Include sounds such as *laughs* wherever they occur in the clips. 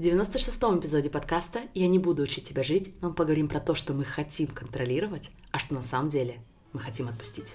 В 96-м эпизоде подкаста «Я не буду учить тебя жить», но мы поговорим про то, что мы хотим контролировать, а что на самом деле мы хотим отпустить.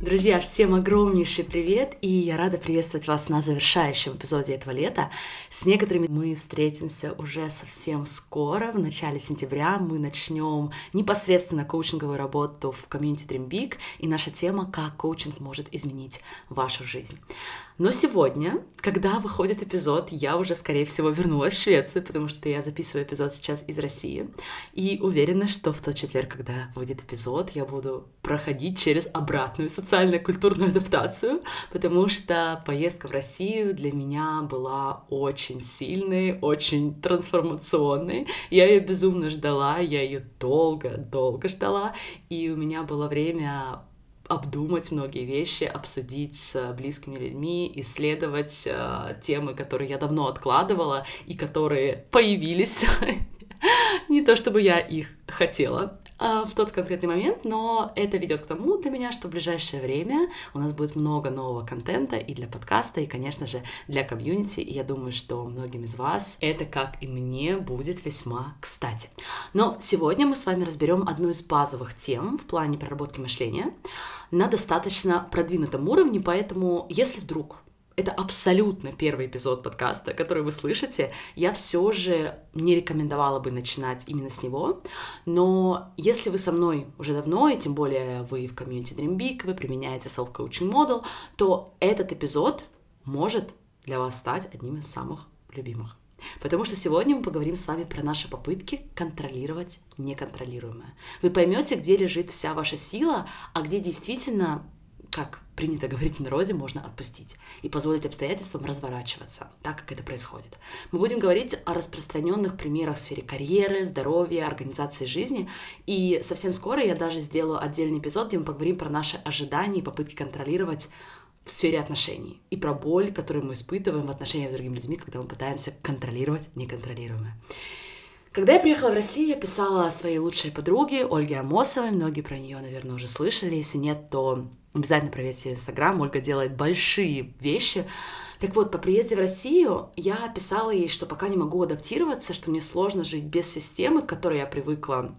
Друзья, всем огромнейший привет, и я рада приветствовать вас на завершающем эпизоде этого лета. С некоторыми мы встретимся уже совсем скоро, в начале сентября мы начнем непосредственно коучинговую работу в комьюнити Dream Big, и наша тема «Как коучинг может изменить вашу жизнь». Но сегодня, когда выходит эпизод, я уже, скорее всего, вернулась в Швецию, потому что я записываю эпизод сейчас из России. И уверена, что в тот четверг, когда выйдет эпизод, я буду проходить через обратную социально-культурную адаптацию, потому что поездка в Россию для меня была очень сильной, очень трансформационной. Я ее безумно ждала, я ее долго-долго ждала, и у меня было время обдумать многие вещи, обсудить с близкими людьми, исследовать э, темы, которые я давно откладывала и которые появились. *laughs* Не то чтобы я их хотела, в тот конкретный момент, но это ведет к тому для меня, что в ближайшее время у нас будет много нового контента и для подкаста, и, конечно же, для комьюнити, и я думаю, что многим из вас это, как и мне, будет весьма кстати. Но сегодня мы с вами разберем одну из базовых тем в плане проработки мышления на достаточно продвинутом уровне, поэтому если вдруг это абсолютно первый эпизод подкаста, который вы слышите. Я все же не рекомендовала бы начинать именно с него, но если вы со мной уже давно, и тем более вы в комьюнити Dream Big, вы применяете self-coaching model, то этот эпизод может для вас стать одним из самых любимых. Потому что сегодня мы поговорим с вами про наши попытки контролировать неконтролируемое. Вы поймете, где лежит вся ваша сила, а где действительно как принято говорить в народе, можно отпустить и позволить обстоятельствам разворачиваться, так как это происходит. Мы будем говорить о распространенных примерах в сфере карьеры, здоровья, организации жизни, и совсем скоро я даже сделаю отдельный эпизод, где мы поговорим про наши ожидания и попытки контролировать в сфере отношений и про боль, которую мы испытываем в отношениях с другими людьми, когда мы пытаемся контролировать неконтролируемое. Когда я приехала в Россию, я писала своей лучшей подруге Ольге Амосовой. Многие про нее, наверное, уже слышали. Если нет, то обязательно проверьте Инстаграм. Ольга делает большие вещи. Так вот, по приезде в Россию я писала ей, что пока не могу адаптироваться, что мне сложно жить без системы, к которой я привыкла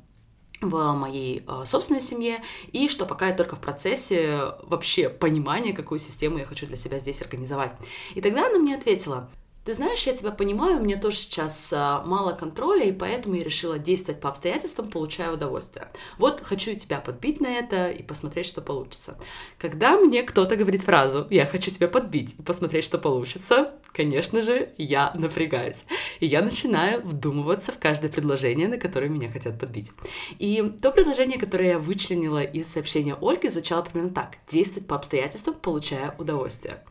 в моей э, собственной семье, и что пока я только в процессе вообще понимания, какую систему я хочу для себя здесь организовать. И тогда она мне ответила, ты знаешь, я тебя понимаю, у меня тоже сейчас а, мало контроля, и поэтому я решила действовать по обстоятельствам, получая удовольствие. Вот хочу тебя подбить на это и посмотреть, что получится. Когда мне кто-то говорит фразу «я хочу тебя подбить и посмотреть, что получится», конечно же, я напрягаюсь. И я начинаю вдумываться в каждое предложение, на которое меня хотят подбить. И то предложение, которое я вычленила из сообщения Ольги, звучало примерно так. Действовать по обстоятельствам, получая удовольствие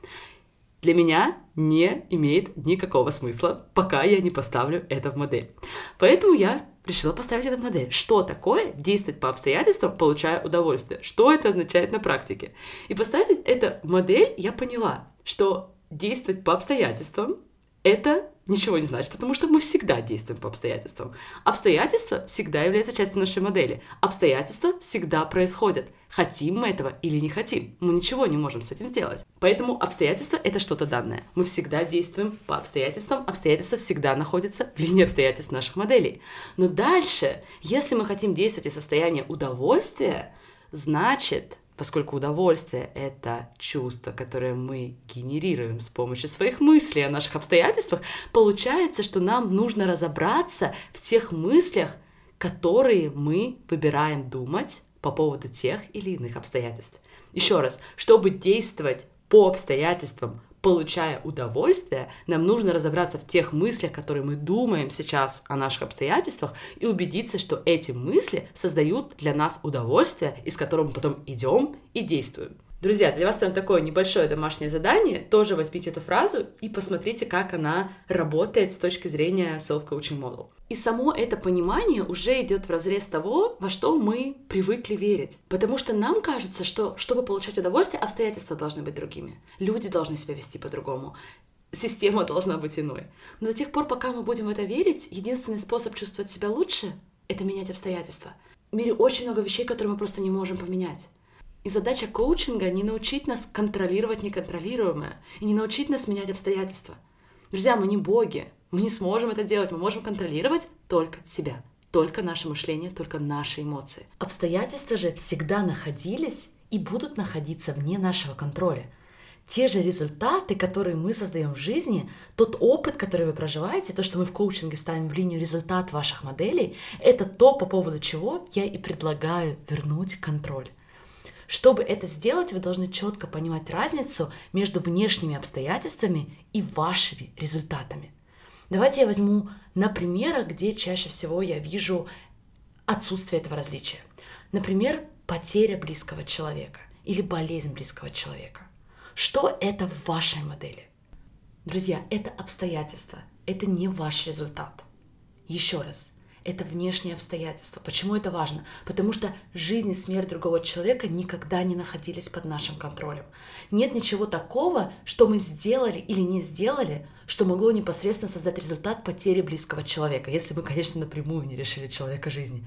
для меня не имеет никакого смысла, пока я не поставлю это в модель. Поэтому я решила поставить это в модель. Что такое действовать по обстоятельствам, получая удовольствие? Что это означает на практике? И поставить это в модель, я поняла, что действовать по обстоятельствам — это ничего не значит, потому что мы всегда действуем по обстоятельствам. Обстоятельства всегда являются частью нашей модели. Обстоятельства всегда происходят. Хотим мы этого или не хотим. Мы ничего не можем с этим сделать. Поэтому обстоятельства — это что-то данное. Мы всегда действуем по обстоятельствам. Обстоятельства всегда находятся в линии обстоятельств наших моделей. Но дальше, если мы хотим действовать из состояния удовольствия, значит, поскольку удовольствие — это чувство, которое мы генерируем с помощью своих мыслей о наших обстоятельствах, получается, что нам нужно разобраться в тех мыслях, которые мы выбираем думать по поводу тех или иных обстоятельств. Еще раз, чтобы действовать по обстоятельствам, получая удовольствие, нам нужно разобраться в тех мыслях, которые мы думаем сейчас о наших обстоятельствах, и убедиться, что эти мысли создают для нас удовольствие, из которого мы потом идем и действуем. Друзья, для вас прям такое небольшое домашнее задание. Тоже возьмите эту фразу и посмотрите, как она работает с точки зрения self-coaching model. И само это понимание уже идет в разрез того, во что мы привыкли верить. Потому что нам кажется, что чтобы получать удовольствие, обстоятельства должны быть другими. Люди должны себя вести по-другому. Система должна быть иной. Но до тех пор, пока мы будем в это верить, единственный способ чувствовать себя лучше — это менять обстоятельства. В мире очень много вещей, которые мы просто не можем поменять. И задача коучинга — не научить нас контролировать неконтролируемое и не научить нас менять обстоятельства. Друзья, мы не боги, мы не сможем это делать, мы можем контролировать только себя, только наше мышление, только наши эмоции. Обстоятельства же всегда находились и будут находиться вне нашего контроля. Те же результаты, которые мы создаем в жизни, тот опыт, который вы проживаете, то, что мы в коучинге ставим в линию результат ваших моделей, это то, по поводу чего я и предлагаю вернуть контроль. Чтобы это сделать, вы должны четко понимать разницу между внешними обстоятельствами и вашими результатами. Давайте я возьму на примерах, где чаще всего я вижу отсутствие этого различия. Например, потеря близкого человека или болезнь близкого человека. Что это в вашей модели? Друзья, это обстоятельства, это не ваш результат. Еще раз, это внешние обстоятельства. Почему это важно? Потому что жизнь и смерть другого человека никогда не находились под нашим контролем. Нет ничего такого, что мы сделали или не сделали, что могло непосредственно создать результат потери близкого человека, если мы, конечно, напрямую не решили человека жизни.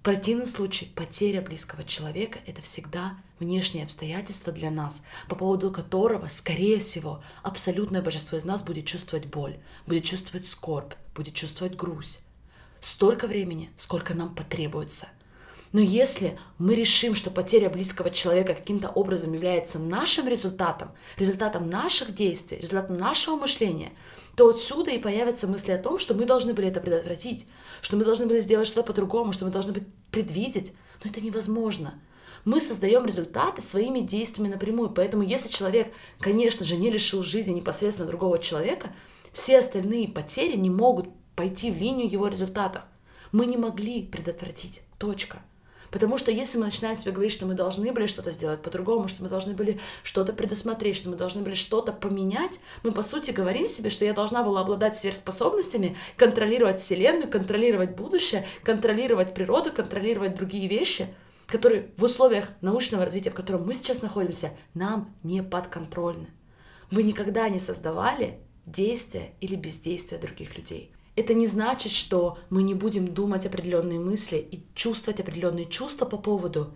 В противном случае потеря близкого человека — это всегда внешние обстоятельства для нас, по поводу которого, скорее всего, абсолютное большинство из нас будет чувствовать боль, будет чувствовать скорбь, будет чувствовать грусть столько времени, сколько нам потребуется. Но если мы решим, что потеря близкого человека каким-то образом является нашим результатом, результатом наших действий, результатом нашего мышления, то отсюда и появятся мысли о том, что мы должны были это предотвратить, что мы должны были сделать что-то по-другому, что мы должны были предвидеть. Но это невозможно. Мы создаем результаты своими действиями напрямую. Поэтому если человек, конечно же, не лишил жизни непосредственно другого человека, все остальные потери не могут пойти в линию его результатов. Мы не могли предотвратить. Точка. Потому что если мы начинаем себе говорить, что мы должны были что-то сделать по-другому, что мы должны были что-то предусмотреть, что мы должны были что-то поменять, мы по сути говорим себе, что я должна была обладать сверхспособностями, контролировать Вселенную, контролировать будущее, контролировать природу, контролировать другие вещи, которые в условиях научного развития, в котором мы сейчас находимся, нам не подконтрольны. Мы никогда не создавали действия или бездействия других людей. Это не значит, что мы не будем думать определенные мысли и чувствовать определенные чувства по поводу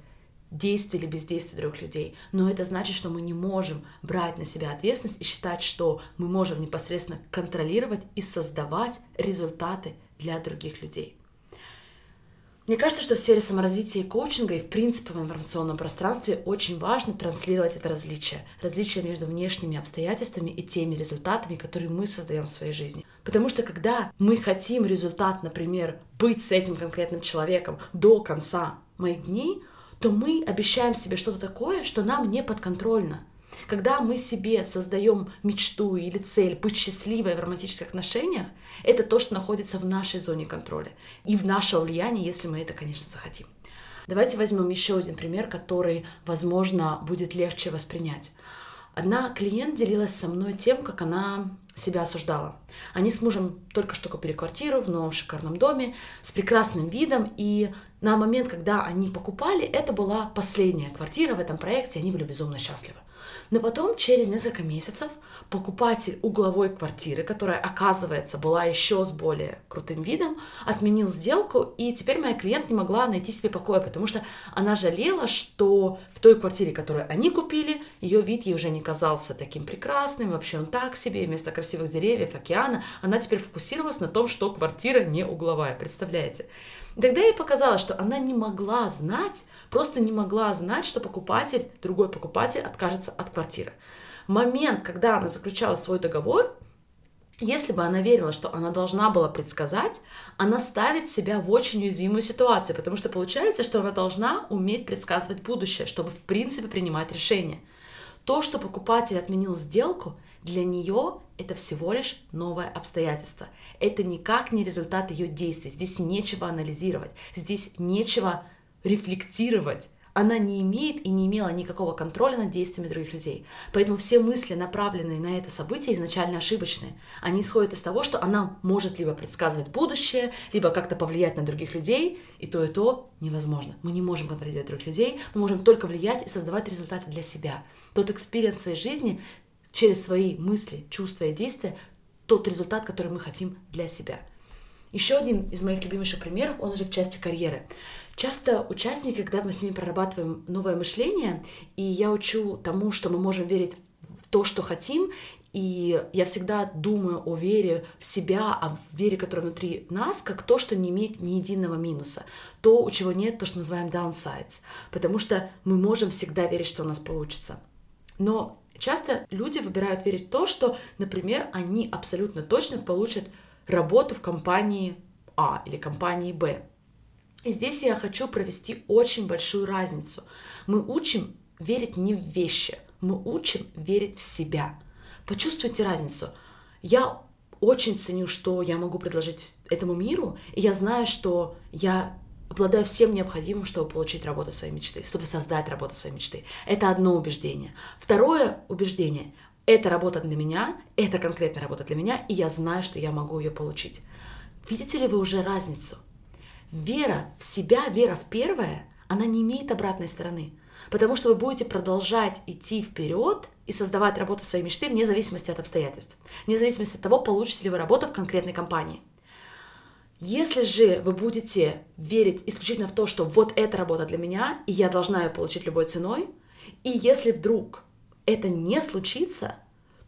действий или бездействия других людей. Но это значит, что мы не можем брать на себя ответственность и считать, что мы можем непосредственно контролировать и создавать результаты для других людей. Мне кажется, что в сфере саморазвития и коучинга и в принципе в информационном пространстве очень важно транслировать это различие. Различие между внешними обстоятельствами и теми результатами, которые мы создаем в своей жизни. Потому что когда мы хотим результат, например, быть с этим конкретным человеком до конца моих дней, то мы обещаем себе что-то такое, что нам не подконтрольно. Когда мы себе создаем мечту или цель быть счастливой в романтических отношениях, это то, что находится в нашей зоне контроля и в нашего влияния, если мы это, конечно, захотим. Давайте возьмем еще один пример, который, возможно, будет легче воспринять. Одна клиент делилась со мной тем, как она себя осуждала. Они с мужем только что купили квартиру в новом шикарном доме с прекрасным видом, и на момент, когда они покупали, это была последняя квартира в этом проекте, они были безумно счастливы. Но потом, через несколько месяцев, покупатель угловой квартиры, которая, оказывается, была еще с более крутым видом, отменил сделку, и теперь моя клиент не могла найти себе покоя, потому что она жалела, что в той квартире, которую они купили, ее вид ей уже не казался таким прекрасным, вообще он так себе, вместо красивых деревьев, океана, она теперь фокусировалась на том, что квартира не угловая, представляете? И тогда ей показалось, что она не могла знать, просто не могла знать, что покупатель, другой покупатель откажется от квартиры. Момент, когда она заключала свой договор, если бы она верила, что она должна была предсказать, она ставит себя в очень уязвимую ситуацию, потому что получается, что она должна уметь предсказывать будущее, чтобы в принципе принимать решения. То, что покупатель отменил сделку, для нее это всего лишь новое обстоятельство. Это никак не результат ее действий. Здесь нечего анализировать, здесь нечего рефлектировать она не имеет и не имела никакого контроля над действиями других людей. Поэтому все мысли, направленные на это событие, изначально ошибочные. Они исходят из того, что она может либо предсказывать будущее, либо как-то повлиять на других людей, и то, и то невозможно. Мы не можем контролировать других людей, мы можем только влиять и создавать результаты для себя. Тот experience своей жизни через свои мысли, чувства и действия, тот результат, который мы хотим для себя. Еще один из моих любимейших примеров, он уже в части карьеры. Часто участники, когда мы с ними прорабатываем новое мышление, и я учу тому, что мы можем верить в то, что хотим, и я всегда думаю о вере в себя, о вере, которая внутри нас, как то, что не имеет ни единого минуса. То, у чего нет, то, что называем downsides. Потому что мы можем всегда верить, что у нас получится. Но часто люди выбирают верить в то, что, например, они абсолютно точно получат работу в компании А или компании Б. И здесь я хочу провести очень большую разницу. Мы учим верить не в вещи, мы учим верить в себя. Почувствуйте разницу. Я очень ценю, что я могу предложить этому миру, и я знаю, что я обладаю всем необходимым, чтобы получить работу своей мечты, чтобы создать работу своей мечты. Это одно убеждение. Второе убеждение эта работа для меня, это конкретная работа для меня, и я знаю, что я могу ее получить. Видите ли вы уже разницу? Вера в себя, вера в первое, она не имеет обратной стороны. Потому что вы будете продолжать идти вперед и создавать работу своей мечты вне зависимости от обстоятельств, вне зависимости от того, получите ли вы работу в конкретной компании. Если же вы будете верить исключительно в то, что вот эта работа для меня, и я должна ее получить любой ценой, и если вдруг это не случится,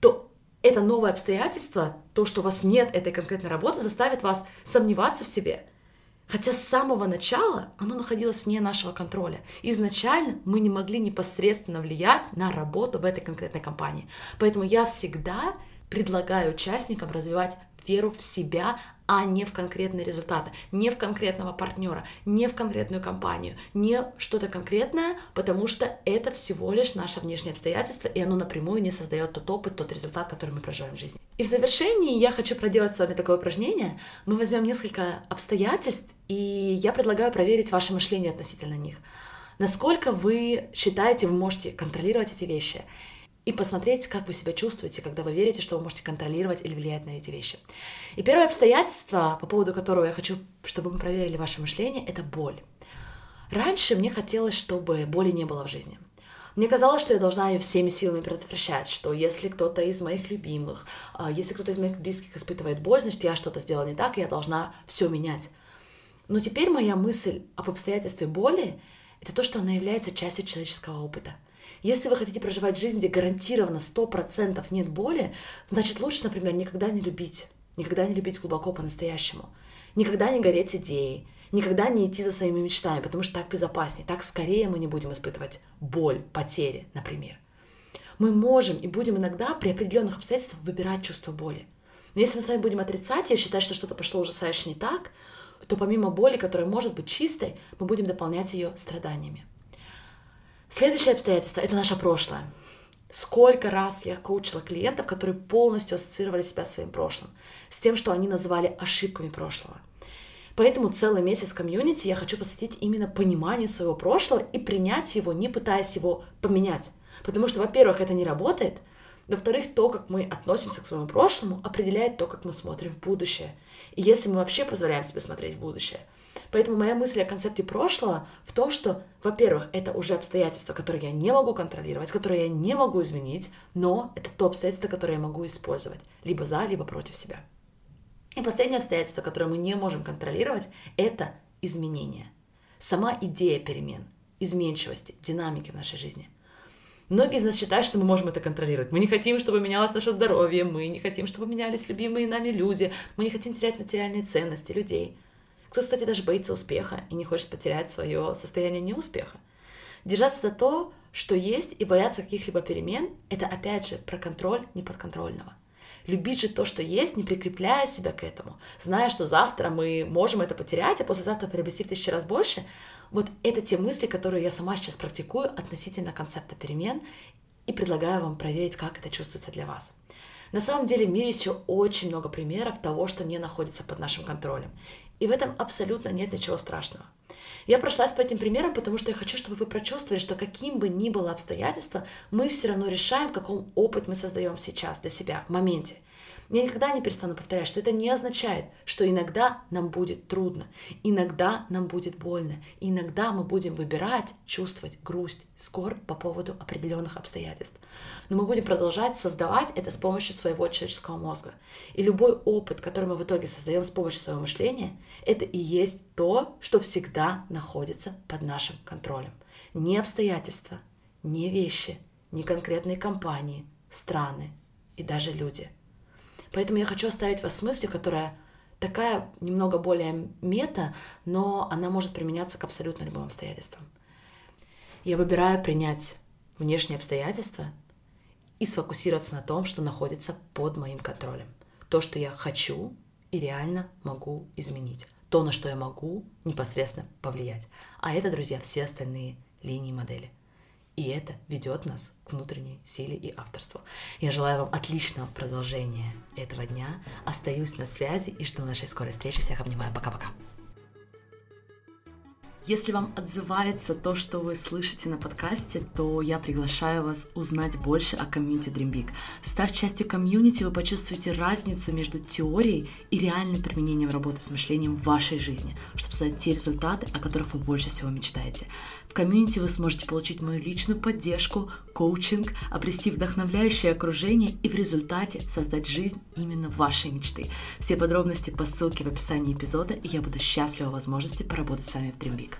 то это новое обстоятельство, то, что у вас нет этой конкретной работы, заставит вас сомневаться в себе. Хотя с самого начала оно находилось вне нашего контроля. Изначально мы не могли непосредственно влиять на работу в этой конкретной компании. Поэтому я всегда предлагаю участникам развивать веру в себя, а не в конкретные результаты, не в конкретного партнера, не в конкретную компанию, не что-то конкретное, потому что это всего лишь наше внешнее обстоятельство, и оно напрямую не создает тот опыт, тот результат, который мы проживаем в жизни. И в завершении я хочу проделать с вами такое упражнение. Мы возьмем несколько обстоятельств, и я предлагаю проверить ваше мышление относительно них. Насколько вы считаете, вы можете контролировать эти вещи и посмотреть, как вы себя чувствуете, когда вы верите, что вы можете контролировать или влиять на эти вещи. И первое обстоятельство, по поводу которого я хочу, чтобы мы проверили ваше мышление, это боль. Раньше мне хотелось, чтобы боли не было в жизни. Мне казалось, что я должна ее всеми силами предотвращать, что если кто-то из моих любимых, а, если кто-то из моих близких испытывает боль, значит, я что-то сделала не так, и я должна все менять. Но теперь моя мысль об обстоятельстве боли — это то, что она является частью человеческого опыта — если вы хотите проживать жизнь, где гарантированно 100% нет боли, значит лучше, например, никогда не любить. Никогда не любить глубоко по-настоящему. Никогда не гореть идеей. Никогда не идти за своими мечтами, потому что так безопаснее. Так скорее мы не будем испытывать боль, потери, например. Мы можем и будем иногда при определенных обстоятельствах выбирать чувство боли. Но если мы с вами будем отрицать и считать, что что-то пошло ужасающе не так, то помимо боли, которая может быть чистой, мы будем дополнять ее страданиями. Следующее обстоятельство — это наше прошлое. Сколько раз я коучила клиентов, которые полностью ассоциировали себя с своим прошлым, с тем, что они называли ошибками прошлого. Поэтому целый месяц комьюнити я хочу посвятить именно пониманию своего прошлого и принять его, не пытаясь его поменять. Потому что, во-первых, это не работает, во-вторых, то, как мы относимся к своему прошлому, определяет то, как мы смотрим в будущее. И если мы вообще позволяем себе смотреть в будущее. Поэтому моя мысль о концепте прошлого в том, что, во-первых, это уже обстоятельства, которые я не могу контролировать, которые я не могу изменить, но это то обстоятельство, которое я могу использовать либо за, либо против себя. И последнее обстоятельство, которое мы не можем контролировать, это изменение. Сама идея перемен, изменчивости, динамики в нашей жизни – Многие из нас считают, что мы можем это контролировать. Мы не хотим, чтобы менялось наше здоровье, мы не хотим, чтобы менялись любимые нами люди, мы не хотим терять материальные ценности людей. Кто, кстати, даже боится успеха и не хочет потерять свое состояние неуспеха. Держаться за то, что есть, и бояться каких-либо перемен, это опять же про контроль неподконтрольного. Любить же то, что есть, не прикрепляя себя к этому, зная, что завтра мы можем это потерять, а послезавтра приобрести в тысячу раз больше, вот это те мысли, которые я сама сейчас практикую относительно концепта перемен и предлагаю вам проверить, как это чувствуется для вас. На самом деле в мире еще очень много примеров того, что не находится под нашим контролем. И в этом абсолютно нет ничего страшного. Я прошлась по этим примерам, потому что я хочу, чтобы вы прочувствовали, что каким бы ни было обстоятельство, мы все равно решаем, какой опыт мы создаем сейчас для себя, в моменте. Я никогда не перестану повторять, что это не означает, что иногда нам будет трудно, иногда нам будет больно, иногда мы будем выбирать чувствовать грусть, скорбь по поводу определенных обстоятельств. Но мы будем продолжать создавать это с помощью своего человеческого мозга. И любой опыт, который мы в итоге создаем с помощью своего мышления, это и есть то, что всегда находится под нашим контролем. Не обстоятельства, не вещи, не конкретные компании, страны и даже люди – Поэтому я хочу оставить вас с мыслью, которая такая немного более мета, но она может применяться к абсолютно любым обстоятельствам. Я выбираю принять внешние обстоятельства и сфокусироваться на том, что находится под моим контролем. То, что я хочу и реально могу изменить. То, на что я могу непосредственно повлиять. А это, друзья, все остальные линии модели. И это ведет нас к внутренней силе и авторству. Я желаю вам отличного продолжения этого дня. Остаюсь на связи и жду нашей скорой встречи. Всех обнимаю. Пока-пока. Если вам отзывается то, что вы слышите на подкасте, то я приглашаю вас узнать больше о комьюнити Dream Big. Став частью комьюнити, вы почувствуете разницу между теорией и реальным применением работы с мышлением в вашей жизни, чтобы создать те результаты, о которых вы больше всего мечтаете. В комьюнити вы сможете получить мою личную поддержку, коучинг, обрести вдохновляющее окружение и в результате создать жизнь именно вашей мечты. Все подробности по ссылке в описании эпизода, и я буду счастлива возможности поработать с вами в Dream Big.